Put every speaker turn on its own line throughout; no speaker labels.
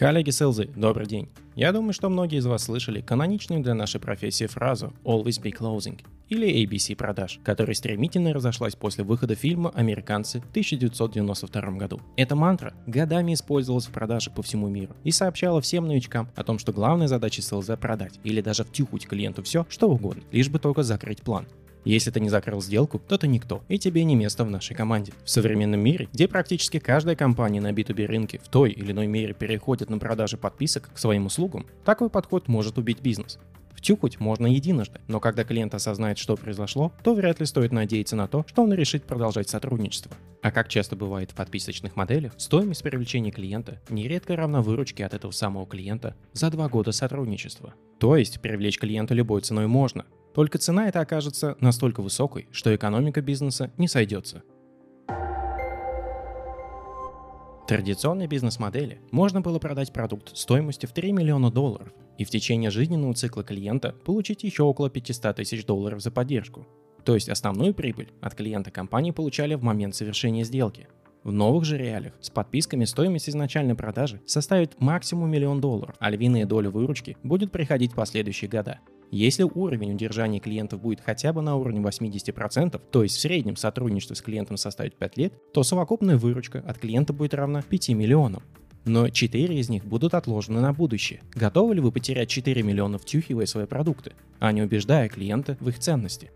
Коллеги селзы, добрый день. Я думаю, что многие из вас слышали каноничную для нашей профессии фразу «Always be closing» или ABC продаж, которая стремительно разошлась после выхода фильма «Американцы» в 1992 году. Эта мантра годами использовалась в продаже по всему миру и сообщала всем новичкам о том, что главная задача селза продать или даже втюхать клиенту все, что угодно, лишь бы только закрыть план. Если ты не закрыл сделку, то ты никто, и тебе не место в нашей команде. В современном мире, где практически каждая компания на B2B рынке в той или иной мере переходит на продажи подписок к своим услугам, такой подход может убить бизнес. Втюхать можно единожды, но когда клиент осознает, что произошло, то вряд ли стоит надеяться на то, что он решит продолжать сотрудничество. А как часто бывает в подписочных моделях, стоимость привлечения клиента нередко равна выручке от этого самого клиента за два года сотрудничества. То есть привлечь клиента любой ценой можно, только цена эта окажется настолько высокой, что экономика бизнеса не сойдется. Традиционной бизнес-модели можно было продать продукт стоимостью в 3 миллиона долларов и в течение жизненного цикла клиента получить еще около 500 тысяч долларов за поддержку. То есть основную прибыль от клиента компании получали в момент совершения сделки. В новых же реалиях с подписками стоимость изначальной продажи составит максимум миллион долларов, а львиная доля выручки будет приходить в последующие года. Если уровень удержания клиентов будет хотя бы на уровне 80%, то есть в среднем сотрудничество с клиентом составит 5 лет, то совокупная выручка от клиента будет равна 5 миллионам. Но 4 из них будут отложены на будущее. Готовы ли вы потерять 4 миллиона, втюхивая свои продукты, а не убеждая клиента в их ценности?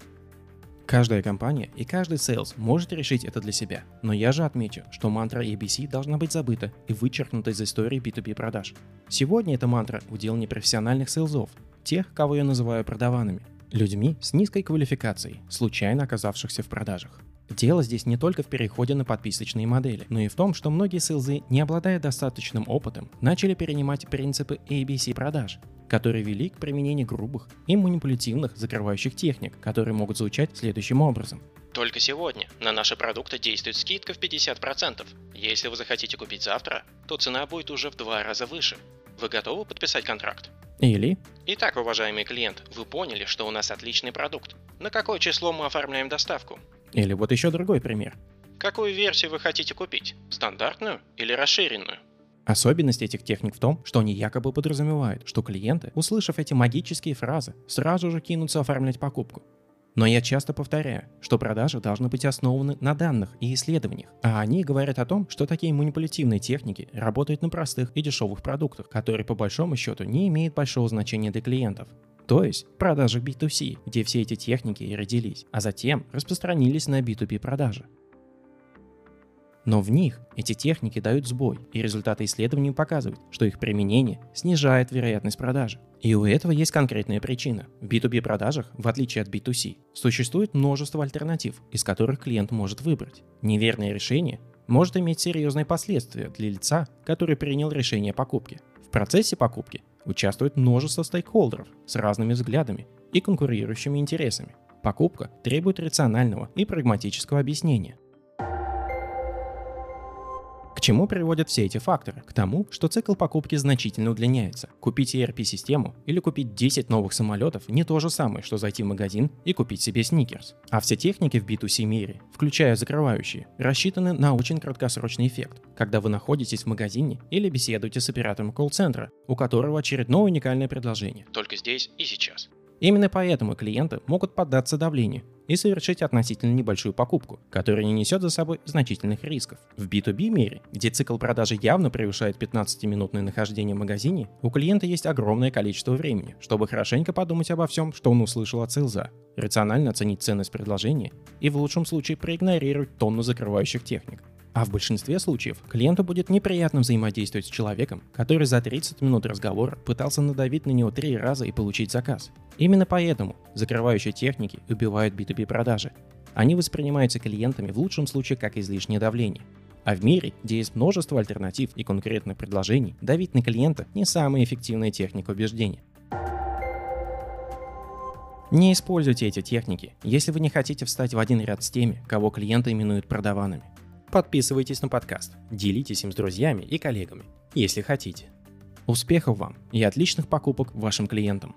Каждая компания и каждый sales может решить это для себя, но я же отмечу, что мантра ABC должна быть забыта и вычеркнута из истории B2B продаж. Сегодня эта мантра удел непрофессиональных сейлзов, тех, кого я называю продаванами, людьми с низкой квалификацией, случайно оказавшихся в продажах. Дело здесь не только в переходе на подписочные модели, но и в том, что многие селзы, не обладая достаточным опытом, начали перенимать принципы ABC продаж, которые вели к применению грубых и манипулятивных закрывающих техник, которые могут звучать следующим образом.
Только сегодня на наши продукты действует скидка в 50%. Если вы захотите купить завтра, то цена будет уже в два раза выше. Вы готовы подписать контракт?
Или
Итак, уважаемый клиент, вы поняли, что у нас отличный продукт. На какое число мы оформляем доставку?
Или вот еще другой пример.
Какую версию вы хотите купить? Стандартную или расширенную?
Особенность этих техник в том, что они якобы подразумевают, что клиенты, услышав эти магические фразы, сразу же кинутся оформлять покупку. Но я часто повторяю, что продажи должны быть основаны на данных и исследованиях, а они говорят о том, что такие манипулятивные техники работают на простых и дешевых продуктах, которые по большому счету не имеют большого значения для клиентов. То есть продажи B2C, где все эти техники и родились, а затем распространились на B2B продажи. Но в них эти техники дают сбой, и результаты исследований показывают, что их применение снижает вероятность продажи. И у этого есть конкретная причина. В B2B продажах, в отличие от B2C, существует множество альтернатив, из которых клиент может выбрать. Неверное решение может иметь серьезные последствия для лица, который принял решение о покупке. В процессе покупки участвует множество стейкхолдеров с разными взглядами и конкурирующими интересами. Покупка требует рационального и прагматического объяснения, чему приводят все эти факторы? К тому, что цикл покупки значительно удлиняется. Купить ERP-систему или купить 10 новых самолетов не то же самое, что зайти в магазин и купить себе сникерс. А все техники в B2C мире, включая закрывающие, рассчитаны на очень краткосрочный эффект, когда вы находитесь в магазине или беседуете с оператором колл-центра, у которого очередное уникальное предложение.
Только здесь и сейчас.
Именно поэтому клиенты могут поддаться давлению и совершить относительно небольшую покупку, которая не несет за собой значительных рисков. В B2B мире, где цикл продажи явно превышает 15-минутное нахождение в магазине, у клиента есть огромное количество времени, чтобы хорошенько подумать обо всем, что он услышал от селза, рационально оценить ценность предложения и в лучшем случае проигнорировать тонну закрывающих техник. А в большинстве случаев клиенту будет неприятно взаимодействовать с человеком, который за 30 минут разговора пытался надавить на него три раза и получить заказ. Именно поэтому закрывающие техники убивают B2B продажи. Они воспринимаются клиентами в лучшем случае как излишнее давление. А в мире, где есть множество альтернатив и конкретных предложений, давить на клиента не самая эффективная техника убеждения. Не используйте эти техники, если вы не хотите встать в один ряд с теми, кого клиенты именуют продаванами. Подписывайтесь на подкаст, делитесь им с друзьями и коллегами, если хотите. Успехов вам и отличных покупок вашим клиентам!